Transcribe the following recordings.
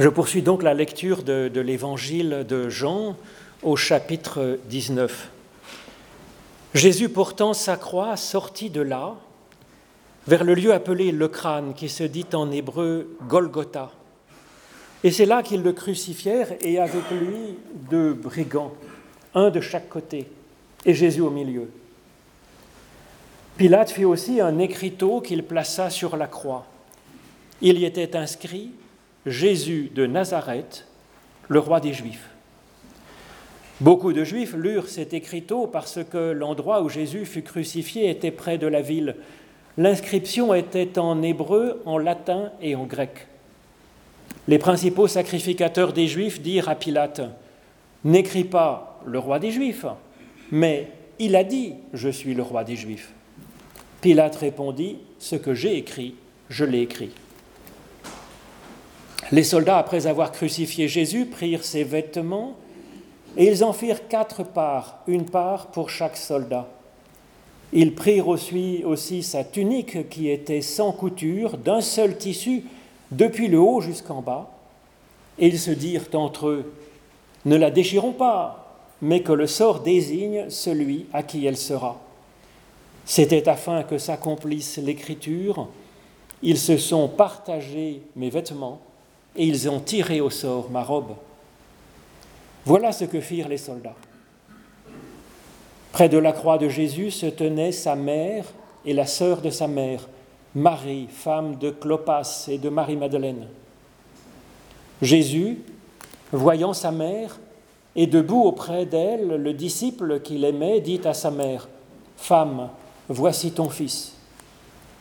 Je poursuis donc la lecture de, l'évangile de Jean au chapitre 19. Jésus portant sa croix sortit de là vers le lieu appelé le crâne, qui se dit en hébreu Golgotha. Et c'est là qu'ils le crucifièrent et avec lui deux brigands, un de chaque côté, et Jésus au milieu. Pilate fit aussi un écriteau qu'il plaça sur la croix. Il y était inscrit Jésus de Nazareth, le roi des Juifs. Beaucoup de Juifs lurent cet écriteau parce que l'endroit où Jésus fut crucifié était près de la ville. L'inscription était en hébreu, en latin et en grec. Les principaux sacrificateurs des Juifs dirent à Pilate, N'écris pas le roi des Juifs, mais il a dit, Je suis le roi des Juifs. Pilate répondit, Ce que j'ai écrit, je l'ai écrit. Les soldats, après avoir crucifié Jésus, prirent ses vêtements et ils en firent quatre parts, une part pour chaque soldat. Ils prirent aussi, sa tunique qui était sans couture, d'un seul tissu, depuis le haut jusqu'en bas, et ils se dirent entre eux, Ne la déchirons pas, mais que le sort désigne celui à qui elle sera. C'était afin que s'accomplisse l'écriture, ils se sont partagés mes vêtements, et ils ont tiré au sort ma robe. Voilà ce que firent les soldats. Près de la croix de Jésus se tenaient sa mère et la sœur de sa mère, Marie, femme de Clopas et de Marie-Madeleine. Jésus, voyant sa mère, et debout auprès d'elle, le disciple qu'il aimait dit à sa mère, Femme, voici ton fils.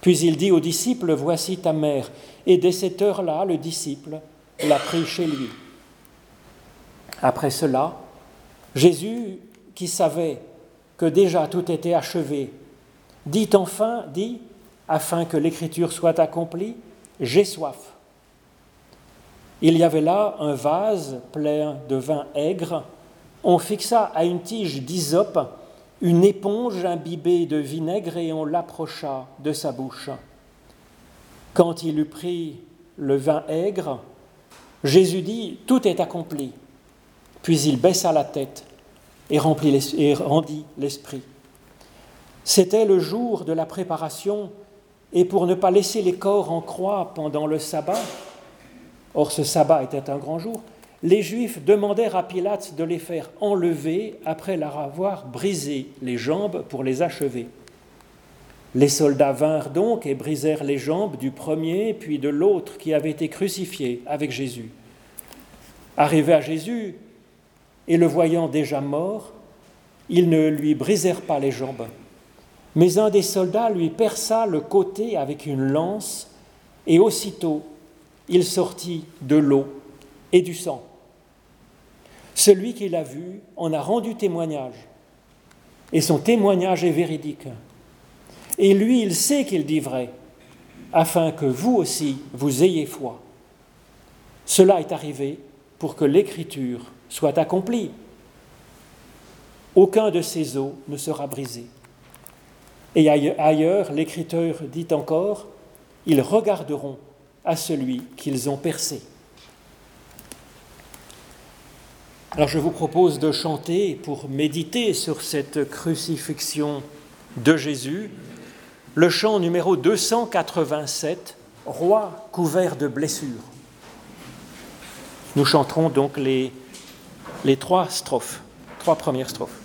Puis il dit au disciple, Voici ta mère. Et dès cette heure-là, le disciple l'a pris chez lui. Après cela, Jésus, qui savait que déjà tout était achevé, dit enfin, dit, afin que l'écriture soit accomplie, j'ai soif. Il y avait là un vase plein de vin aigre. On fixa à une tige d'hysope une éponge imbibée de vinaigre et on l'approcha de sa bouche. Quand il eut pris le vin aigre, Jésus dit, Tout est accompli. Puis il baissa la tête et, rendit l'esprit. C'était le jour de la préparation, et pour ne pas laisser les corps en croix pendant le sabbat, or ce sabbat était un grand jour, les Juifs demandèrent à Pilate de les faire enlever après leur avoir brisé les jambes pour les achever. Les soldats vinrent donc et brisèrent les jambes du premier puis de l'autre qui avait été crucifié avec Jésus. Arrivé à Jésus, et le voyant déjà mort, ils ne lui brisèrent pas les jambes. Mais un des soldats lui perça le côté avec une lance, et aussitôt il sortit de l'eau et du sang. Celui qui l'a vu en a rendu témoignage, et son témoignage est véridique. Et lui, il sait qu'il dit vrai, afin que vous aussi, vous ayez foi. Cela est arrivé pour que l'Écriture soit accomplie. Aucun de ces os ne sera brisé. Et ailleurs, l'Écriture dit encore, ils regarderont à celui qu'ils ont percé. Alors je vous propose de chanter pour méditer sur cette crucifixion de Jésus le chant numéro 287, Roi couvert de blessures. Nous chanterons donc les les trois strophes, trois premières strophes.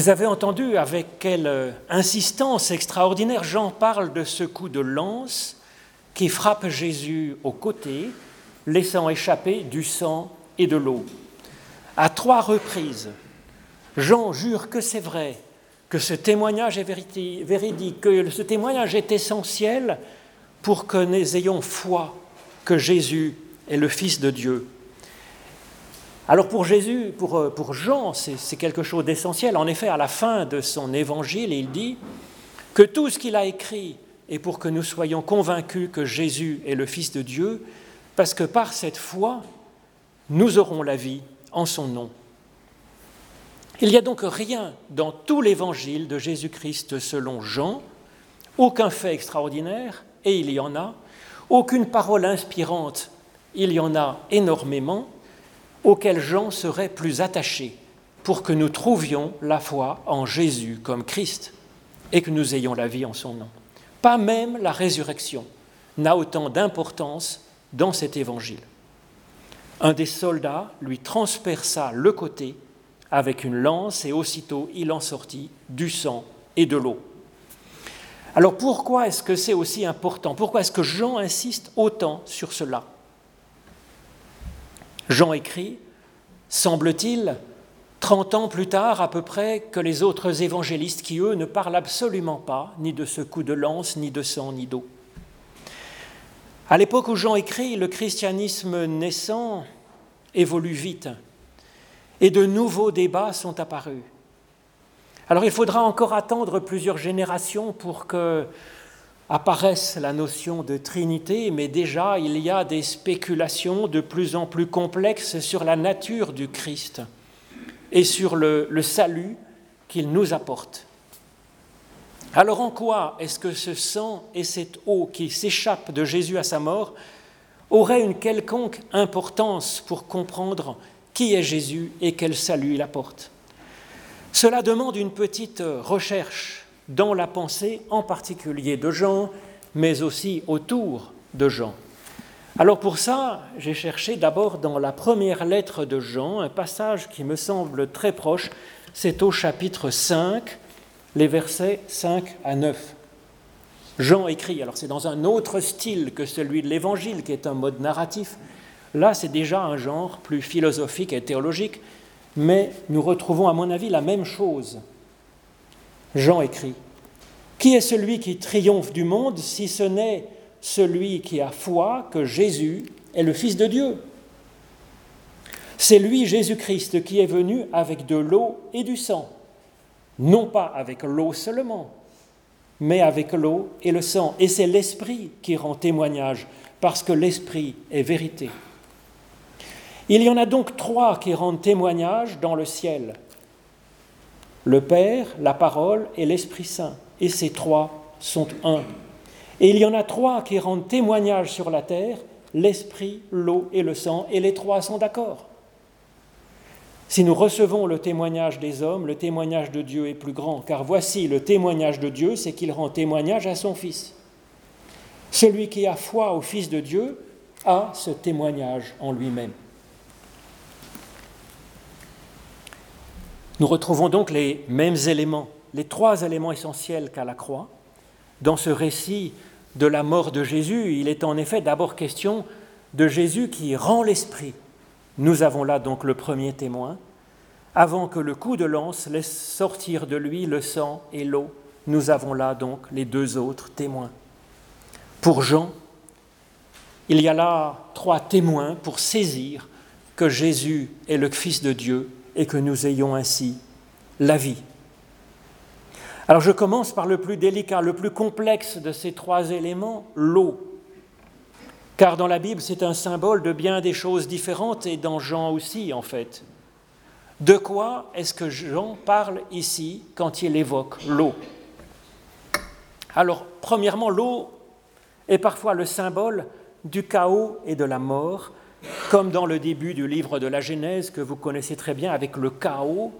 Vous avez entendu avec quelle insistance extraordinaire Jean parle de ce coup de lance qui frappe Jésus au côté, laissant échapper du sang et de l'eau. À trois reprises, Jean jure que c'est vrai, que ce témoignage est véridique, que ce témoignage est essentiel pour que nous ayons foi que Jésus est le Fils de Dieu. Alors pour Jésus, pour, euh, Jean, c'est quelque chose d'essentiel. En effet, à la fin de son évangile, il dit que tout ce qu'il a écrit est pour que nous soyons convaincus que Jésus est le Fils de Dieu, parce que par cette foi, nous aurons la vie en son nom. Il n'y a donc rien dans tout l'évangile de Jésus-Christ selon Jean, aucun fait extraordinaire, et il y en a, aucune parole inspirante, il y en a énormément, auquel Jean serait plus attaché pour que nous trouvions la foi en Jésus comme Christ et que nous ayons la vie en son nom. Pas même la résurrection n'a autant d'importance dans cet évangile. Un des soldats lui transperça le côté avec une lance et aussitôt il en sortit du sang et de l'eau. Alors pourquoi est-ce que c'est aussi important? Pourquoi est-ce que Jean insiste autant sur cela? Jean écrit, semble-t-il, 30 ans plus tard à peu près que les autres évangélistes qui, eux, ne parlent absolument pas ni de ce coup de lance, ni de sang, ni d'eau. À l'époque où Jean écrit, le christianisme naissant évolue vite et de nouveaux débats sont apparus. Alors il faudra encore attendre plusieurs générations pour que apparaisse la notion de Trinité, mais déjà il y a des spéculations de plus en plus complexes sur la nature du Christ et sur le, salut qu'il nous apporte. Alors en quoi est-ce que ce sang et cette eau qui s'échappent de Jésus à sa mort auraient une quelconque importance pour comprendre qui est Jésus et quel salut il apporte? Cela demande une petite recherche dans la pensée en particulier de Jean, mais aussi autour de Jean. Alors pour ça, j'ai cherché d'abord dans la première lettre de Jean un passage qui me semble très proche, c'est au chapitre 5, les versets 5 à 9. Jean écrit, alors c'est dans un autre style que celui de l'Évangile, qui est un mode narratif. Là, c'est déjà un genre plus philosophique et théologique, mais nous retrouvons, à mon avis, la même chose Jean écrit, Qui est celui qui triomphe du monde si ce n'est celui qui a foi que Jésus est le Fils de Dieu? C'est lui, Jésus-Christ, qui est venu avec de l'eau et du sang, non pas avec l'eau seulement, mais avec l'eau et le sang. Et c'est l'Esprit qui rend témoignage, parce que l'Esprit est vérité. Il y en a donc trois qui rendent témoignage dans le ciel le Père, la parole et l'Esprit Saint. Et ces trois sont un. Et il y en a trois qui rendent témoignage sur la terre, l'Esprit, l'eau et le sang, et les trois sont d'accord. Si nous recevons le témoignage des hommes, le témoignage de Dieu est plus grand, car voici le témoignage de Dieu, c'est qu'il rend témoignage à son Fils. Celui qui a foi au Fils de Dieu a ce témoignage en lui-même. Nous retrouvons donc les mêmes éléments, les trois éléments essentiels qu'à la croix. Dans ce récit de la mort de Jésus, il est en effet d'abord question de Jésus qui rend l'esprit. Nous avons là donc le premier témoin. Avant que le coup de lance laisse sortir de lui le sang et l'eau, nous avons là donc les deux autres témoins. Pour Jean, il y a là trois témoins pour saisir que Jésus est le Fils de Dieu et que nous ayons ainsi la vie. Alors je commence par le plus délicat, le plus complexe de ces trois éléments, l'eau. Car dans la Bible, c'est un symbole de bien des choses différentes et dans Jean aussi, en fait. De quoi est-ce que Jean parle ici quand il évoque l'eau? Alors, premièrement, l'eau est parfois le symbole du chaos et de la mort, comme dans le début du livre de la Genèse que vous connaissez très bien avec le chaos,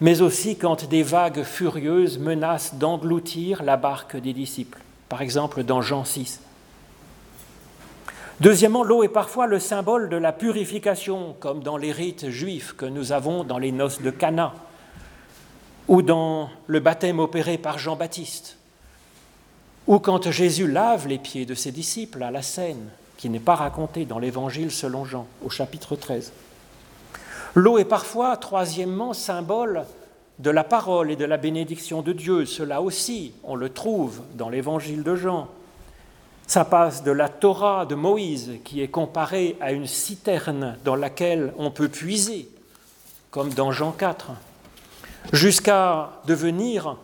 mais aussi quand des vagues furieuses menacent d'engloutir la barque des disciples, par exemple dans Jean 6. Deuxièmement, l'eau est parfois le symbole de la purification, comme dans les rites juifs que nous avons dans les noces de Cana. ou dans le baptême opéré par Jean-Baptiste, ou quand Jésus lave les pieds de ses disciples à la Seine, qui n'est pas racontée dans l'Évangile selon Jean, au chapitre 13. L'eau est parfois, troisièmement, symbole de la parole et de la bénédiction de Dieu. Cela aussi, on le trouve dans l'Évangile de Jean. Ça passe de la Torah de Moïse, qui est comparée à une citerne dans laquelle on peut puiser, comme dans Jean 4, jusqu'à devenir,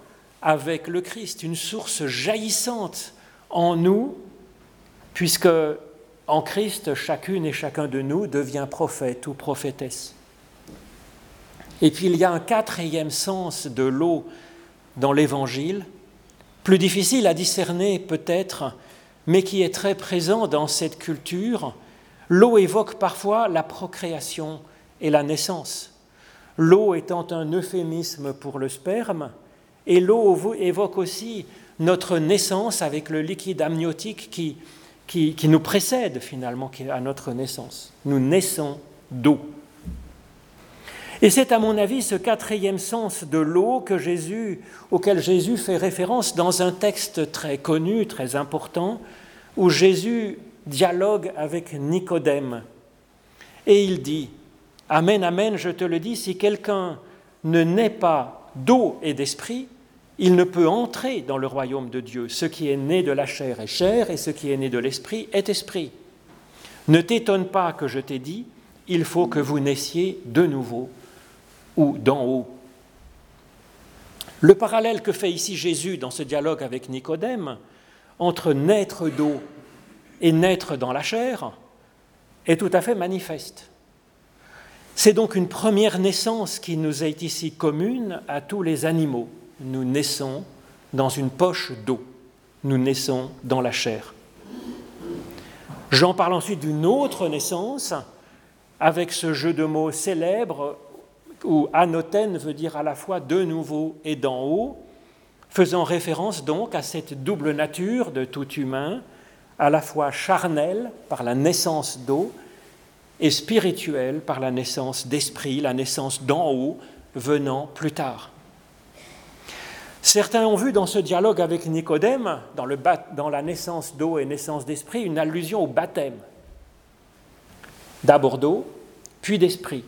avec le Christ, une source jaillissante en nous, puisque en Christ, chacune et chacun de nous devient prophète ou prophétesse. Et puis il y a un quatrième sens de l'eau dans l'Évangile, plus difficile à discerner peut-être, mais qui est très présent dans cette culture. L'eau évoque parfois la procréation et la naissance. L'eau étant un euphémisme pour le sperme, et l'eau évoque aussi notre naissance avec le liquide amniotique qui, qui, nous précède finalement à notre naissance. Nous naissons d'eau. Et c'est à mon avis ce quatrième sens de l'eau que Jésus, auquel Jésus fait référence dans un texte très connu, très important, où Jésus dialogue avec Nicodème. Et il dit, Amen, Amen, je te le dis, si quelqu'un ne naît pas d'eau et d'esprit, il ne peut entrer dans le royaume de Dieu. Ce qui est né de la chair est chair, et ce qui est né de l'esprit est esprit. Ne t'étonne pas que je t'ai dit, il faut que vous naissiez de nouveau ou d'en haut. Le parallèle que fait ici Jésus dans ce dialogue avec Nicodème entre naître d'eau et naître dans la chair est tout à fait manifeste. C'est donc une première naissance qui nous est ici commune à tous les animaux. Nous naissons dans une poche d'eau, nous naissons dans la chair. Jean parle ensuite d'une autre naissance avec ce jeu de mots célèbre où anotène veut dire à la fois de nouveau et d'en haut, faisant référence donc à cette double nature de tout humain, à la fois charnelle par la naissance d'eau et spirituelle par la naissance d'esprit, la naissance d'en haut venant plus tard. Certains ont vu dans ce dialogue avec Nicodème, dans, la naissance d'eau et naissance d'esprit, une allusion au baptême. D'abord d'eau, puis d'esprit.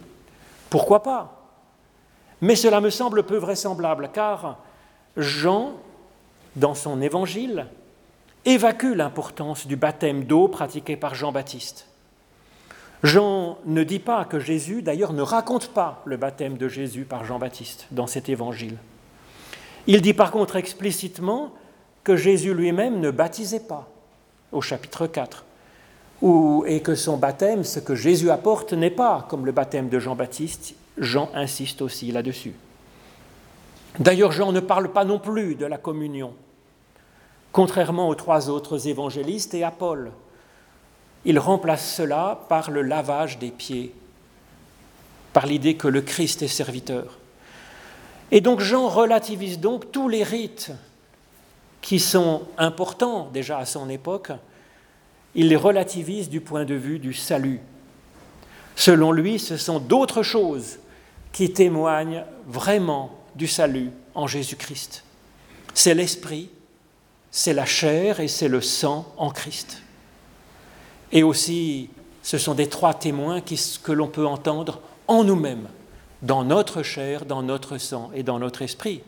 Pourquoi pas? Mais cela me semble peu vraisemblable, car Jean, dans son évangile, évacue l'importance du baptême d'eau pratiqué par Jean-Baptiste. Jean ne dit pas que Jésus, d'ailleurs, ne raconte pas le baptême de Jésus par Jean-Baptiste dans cet évangile. Il dit par contre explicitement que Jésus lui-même ne baptisait pas au chapitre 4, et que son baptême, ce que Jésus apporte, n'est pas comme le baptême de Jean-Baptiste, Jean insiste aussi là-dessus. D'ailleurs, Jean ne parle pas non plus de la communion, contrairement aux trois autres évangélistes et à Paul. Il remplace cela par le lavage des pieds, par l'idée que le Christ est serviteur. Et donc Jean relativise donc tous les rites qui sont importants déjà à son époque, il les relativise du point de vue du salut. Selon lui, ce sont d'autres choses qui témoignent vraiment du salut en Jésus-Christ. C'est l'esprit, c'est la chair et c'est le sang en Christ. Et aussi, ce sont des trois témoins que l'on peut entendre en nous-mêmes, dans notre chair, dans notre sang et dans notre esprit.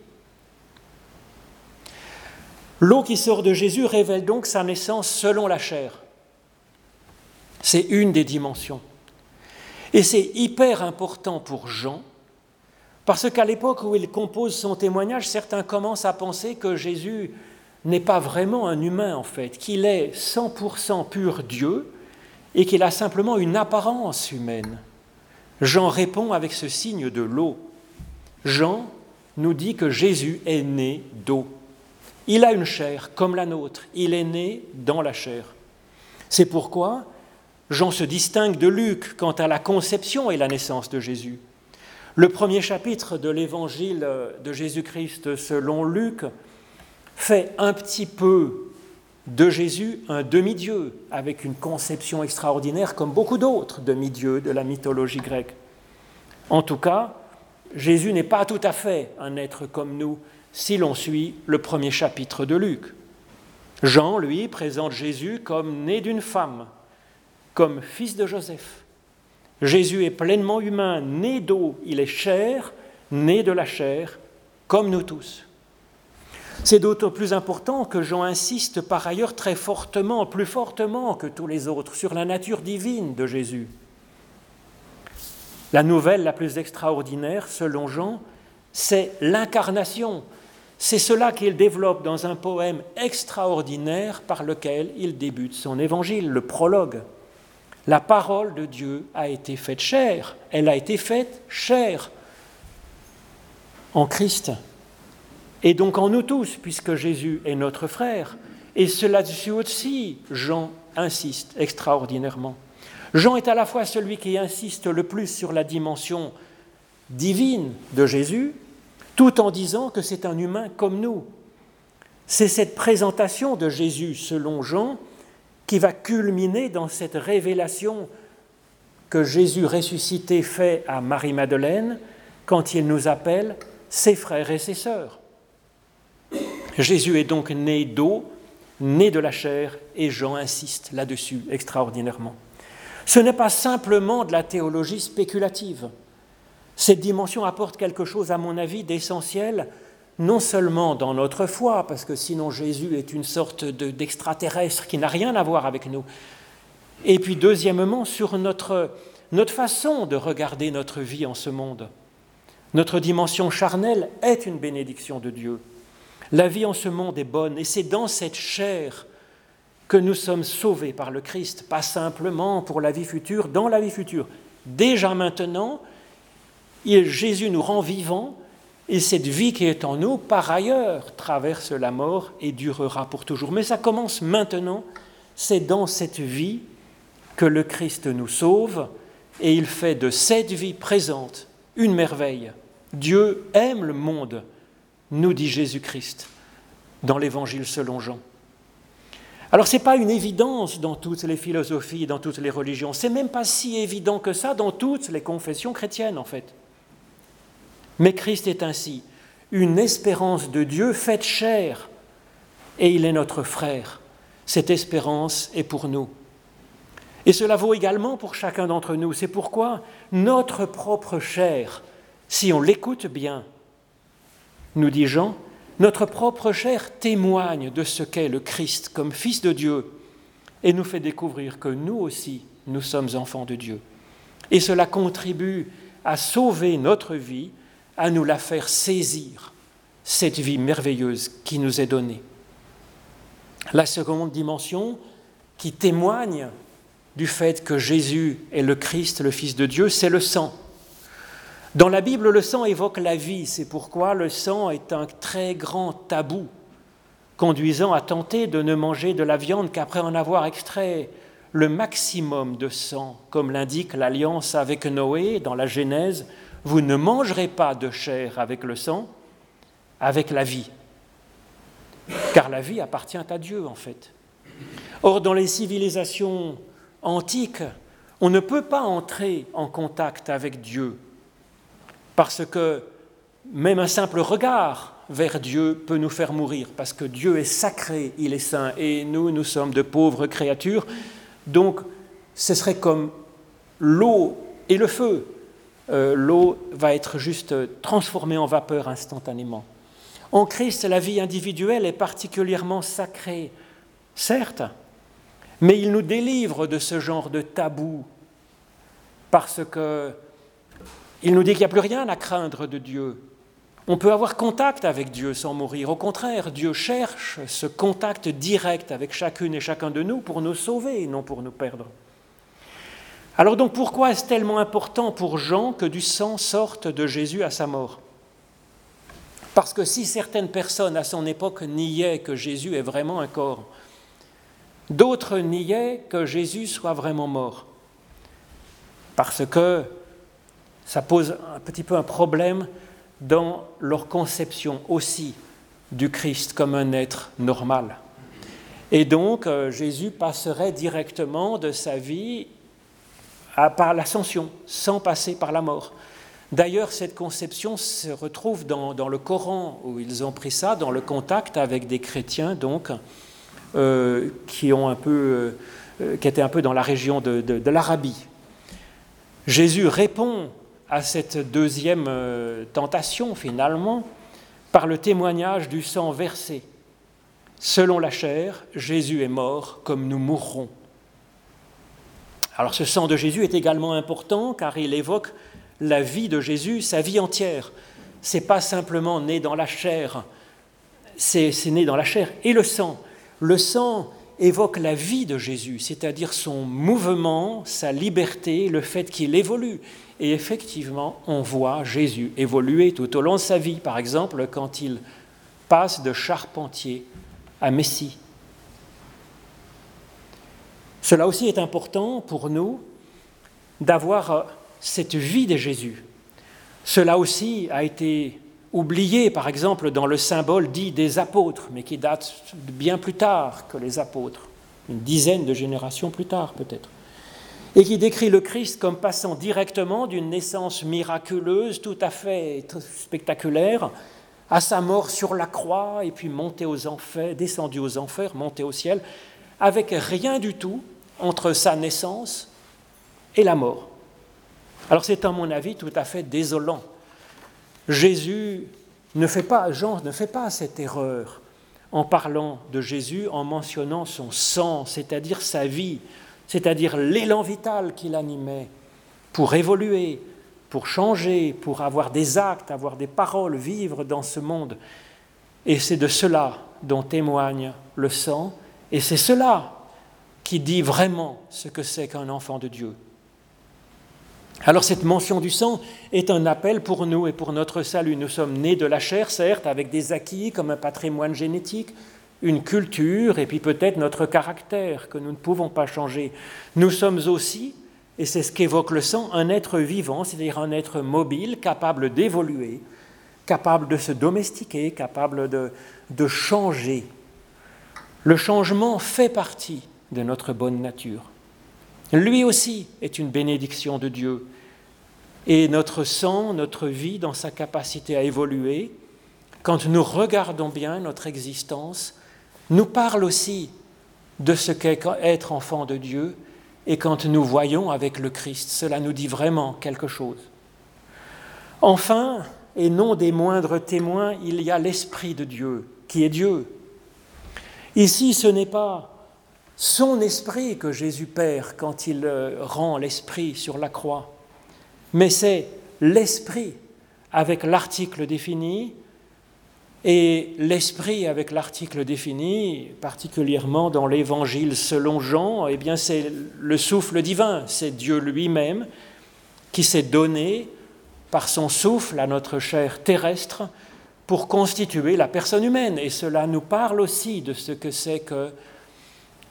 L'eau qui sort de Jésus révèle donc sa naissance selon la chair. C'est une des dimensions. Et c'est hyper important pour Jean parce qu'à l'époque où il compose son témoignage, certains commencent à penser que Jésus n'est pas vraiment un humain en fait, qu'il est 100% pur Dieu et qu'il a simplement une apparence humaine. Jean répond avec ce signe de l'eau. Jean nous dit que Jésus est né d'eau. Il a une chair comme la nôtre, il est né dans la chair. C'est pourquoi Jean se distingue de Luc quant à la conception et la naissance de Jésus. Le premier chapitre de l'évangile de Jésus-Christ selon Luc fait un petit peu de Jésus un demi-dieu, avec une conception extraordinaire comme beaucoup d'autres demi-dieux de la mythologie grecque. En tout cas, Jésus n'est pas tout à fait un être comme nous si l'on suit le premier chapitre de Luc. Jean, lui, présente Jésus comme né d'une femme, comme fils de Joseph. Jésus est pleinement humain, né d'eau, il est chair, né de la chair, comme nous tous. C'est d'autant plus important que Jean insiste par ailleurs très fortement, plus fortement que tous les autres, sur la nature divine de Jésus. La nouvelle la plus extraordinaire, selon Jean, c'est l'incarnation. C'est cela qu'il développe dans un poème extraordinaire par lequel il débute son évangile, le prologue. La parole de Dieu a été faite chair, elle a été faite chair en Christ. Et donc en nous tous, puisque Jésus est notre frère. Et cela dessus aussi, Jean insiste extraordinairement. Jean est à la fois celui qui insiste le plus sur la dimension divine de Jésus, tout en disant que c'est un humain comme nous. C'est cette présentation de Jésus, selon Jean, qui va culminer dans cette révélation que Jésus ressuscité fait à Marie-Madeleine quand il nous appelle ses frères et ses sœurs. Jésus est donc né d'eau, né de la chair, et Jean insiste là-dessus extraordinairement. Ce n'est pas simplement de la théologie spéculative. Cette dimension apporte quelque chose, à mon avis, d'essentiel, non seulement dans notre foi, parce que sinon Jésus est une sorte d'extraterrestre qui n'a rien à voir avec nous, et puis deuxièmement sur notre, notre façon de regarder notre vie en ce monde. Notre dimension charnelle est une bénédiction de Dieu. La vie en ce monde est bonne, et c'est dans cette chair que nous sommes sauvés par le Christ, pas simplement pour la vie future, dans la vie future. Déjà maintenant, Jésus nous rend vivants et cette vie qui est en nous, par ailleurs, traverse la mort et durera pour toujours. Mais ça commence maintenant, c'est dans cette vie que le Christ nous sauve et il fait de cette vie présente une merveille. Dieu aime le monde, nous dit Jésus-Christ dans l'Évangile selon Jean. Alors ce n'est pas une évidence dans toutes les philosophies, dans toutes les religions, c'est même pas si évident que ça dans toutes les confessions chrétiennes en fait. Mais Christ est ainsi, une espérance de Dieu faite chair, et il est notre frère. Cette espérance est pour nous. Et cela vaut également pour chacun d'entre nous. C'est pourquoi notre propre chair, si on l'écoute bien, nous dit Jean, notre propre chair témoigne de ce qu'est le Christ comme Fils de Dieu et nous fait découvrir que nous aussi, nous sommes enfants de Dieu. Et cela contribue à sauver notre vie, à nous la faire saisir, cette vie merveilleuse qui nous est donnée. La seconde dimension qui témoigne du fait que Jésus est le Christ, le Fils de Dieu, c'est le sang. Dans la Bible, le sang évoque la vie, c'est pourquoi le sang est un très grand tabou, conduisant à tenter de ne manger de la viande qu'après en avoir extrait le maximum de sang, comme l'indique l'alliance avec Noé dans la Genèse, vous ne mangerez pas de chair avec le sang, avec la vie. Car la vie appartient à Dieu, en fait. Or, dans les civilisations antiques, on ne peut pas entrer en contact avec Dieu parce que même un simple regard vers Dieu peut nous faire mourir, parce que Dieu est sacré, il est saint, et nous, nous sommes de pauvres créatures. Donc, ce serait comme l'eau et le feu. Euh, l'eau va être juste transformée en vapeur instantanément. En Christ, la vie individuelle est particulièrement sacrée, certes, mais il nous délivre de ce genre de tabou, parce que il nous dit qu'il n'y a plus rien à craindre de Dieu. On peut avoir contact avec Dieu sans mourir. Au contraire, Dieu cherche ce contact direct avec chacune et chacun de nous pour nous sauver et non pour nous perdre. Alors donc pourquoi est-ce tellement important pour Jean que du sang sorte de Jésus à sa mort? Parce que si certaines personnes à son époque niaient que Jésus est vraiment un corps, d'autres niaient que Jésus soit vraiment mort. Parce que ça pose un petit peu un problème dans leur conception aussi du Christ comme un être normal. Et donc euh, Jésus passerait directement de sa vie par l'ascension, sans passer par la mort. D'ailleurs, cette conception se retrouve dans, le Coran, où ils ont pris ça dans le contact avec des chrétiens, donc, euh, euh, qui étaient un peu dans la région de, de l'Arabie. Jésus répond à cette deuxième euh, tentation, finalement, par le témoignage du sang versé. Selon la chair, Jésus est mort comme nous mourrons. Alors ce sang de Jésus est également important car il évoque la vie de Jésus, sa vie entière. C'est pas simplement né dans la chair, c'est né dans la chair et le sang. Le sang évoque la vie de Jésus, c'est-à-dire son mouvement, sa liberté, le fait qu'il évolue. Et effectivement, on voit Jésus évoluer tout au long de sa vie, par exemple quand il passe de charpentier à Messie. Cela aussi est important pour nous d'avoir cette vie de Jésus. Cela aussi a été oublié, par exemple, dans le symbole dit des apôtres, mais qui date bien plus tard que les apôtres, une dizaine de générations plus tard peut-être, et qui décrit le Christ comme passant directement d'une naissance miraculeuse, tout à fait spectaculaire, à sa mort sur la croix, et puis monté aux enfers, descendu aux enfers, monté au ciel, avec rien du tout entre sa naissance et la mort. Alors c'est à mon avis tout à fait désolant Jésus ne fait pas, Jean ne fait pas cette erreur en parlant de Jésus, en mentionnant son sang, c'est-à-dire sa vie, c'est-à-dire l'élan vital qu'il animait pour évoluer, pour changer, pour avoir des actes, avoir des paroles, vivre dans ce monde. Et c'est de cela dont témoigne le sang, et c'est cela qui dit vraiment ce que c'est qu'un enfant de Dieu. Alors cette mention du sang est un appel pour nous et pour notre salut. Nous sommes nés de la chair, certes, avec des acquis comme un patrimoine génétique, une culture et puis peut-être notre caractère que nous ne pouvons pas changer. Nous sommes aussi, et c'est ce qu'évoque le sang, un être vivant, c'est-à-dire un être mobile, capable d'évoluer, capable de se domestiquer, capable de, de changer. Le changement fait partie de notre bonne nature. Lui aussi est une bénédiction de Dieu. Et notre sang, notre vie, dans sa capacité à évoluer, quand nous regardons bien notre existence, nous parle aussi de ce qu'est être enfant de Dieu, et quand nous voyons avec le Christ, cela nous dit vraiment quelque chose. Enfin, et non des moindres témoins, il y a l'Esprit de Dieu, qui est Dieu. Ici, ce n'est pas son esprit que Jésus perd quand il euh, rend l'esprit sur la croix, mais c'est l'esprit avec l'article défini, et l'esprit avec l'article défini, particulièrement dans l'évangile selon Jean, eh bien c'est le souffle divin, c'est Dieu lui-même qui s'est donné par son souffle à notre chair terrestre pour constituer la personne humaine. Et cela nous parle aussi de ce que c'est que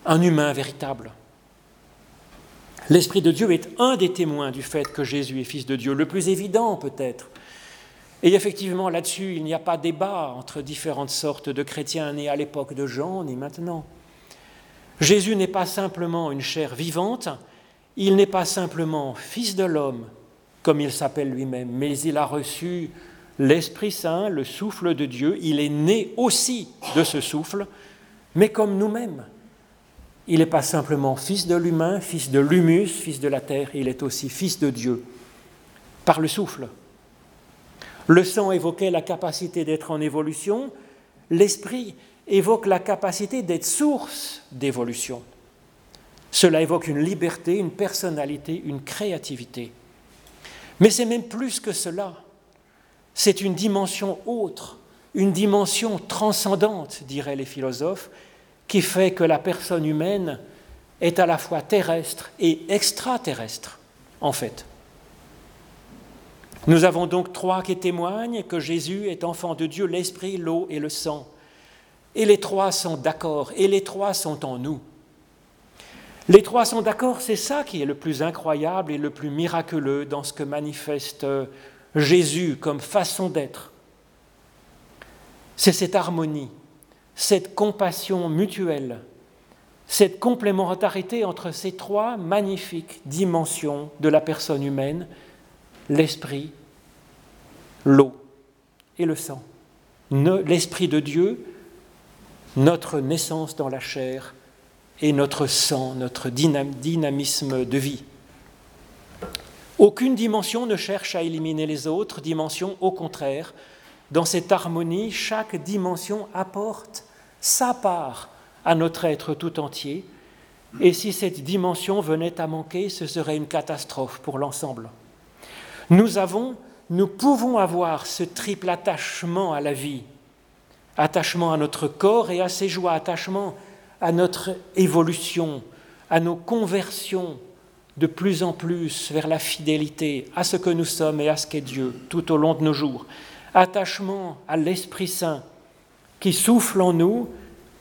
un humain véritable. L'Esprit de Dieu est un des témoins du fait que Jésus est fils de Dieu, le plus évident peut-être. Et effectivement, là-dessus, il n'y a pas débat entre différentes sortes de chrétiens, ni à l'époque de Jean, ni maintenant. Jésus n'est pas simplement une chair vivante, il n'est pas simplement fils de l'homme, comme il s'appelle lui-même, mais il a reçu l'Esprit Saint, le souffle de Dieu, il est né aussi de ce souffle, mais comme nous-mêmes. Il n'est pas simplement fils de l'humain, fils de l'humus, fils de la terre, il est aussi fils de Dieu, par le souffle. Le sang évoquait la capacité d'être en évolution, l'esprit évoque la capacité d'être source d'évolution. Cela évoque une liberté, une personnalité, une créativité. Mais c'est même plus que cela. C'est une dimension autre, une dimension transcendante, diraient les philosophes, qui fait que la personne humaine est à la fois terrestre et extraterrestre, en fait. Nous avons donc trois qui témoignent que Jésus est enfant de Dieu, l'Esprit, l'eau et le sang. Et les trois sont d'accord, et les trois sont en nous. Les trois sont d'accord, c'est ça qui est le plus incroyable et le plus miraculeux dans ce que manifeste Jésus comme façon d'être. C'est cette harmonie cette compassion mutuelle, cette complémentarité entre ces trois magnifiques dimensions de la personne humaine, l'esprit, l'eau et le sang. L'Esprit de Dieu, notre naissance dans la chair et notre sang, notre dynamisme de vie. Aucune dimension ne cherche à éliminer les autres dimensions, au contraire. Dans cette harmonie, chaque dimension apporte sa part à notre être tout entier. Et si cette dimension venait à manquer, ce serait une catastrophe pour l'ensemble. Nous avons, nous pouvons avoir ce triple attachement à la vie, attachement à notre corps et à ses joies, attachement à notre évolution, à nos conversions, de plus en plus vers la fidélité à ce que nous sommes et à ce qu'est Dieu tout au long de nos jours. Attachement à l'Esprit Saint qui souffle en nous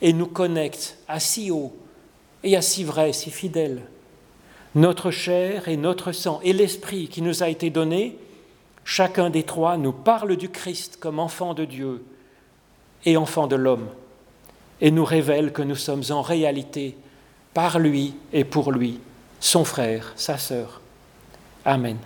et nous connecte à si haut et à si vrai, si fidèle. Notre chair et notre sang et l'Esprit qui nous a été donné, chacun des trois nous parle du Christ comme enfant de Dieu et enfant de l'homme et nous révèle que nous sommes en réalité par lui et pour lui son frère, sa sœur. Amen.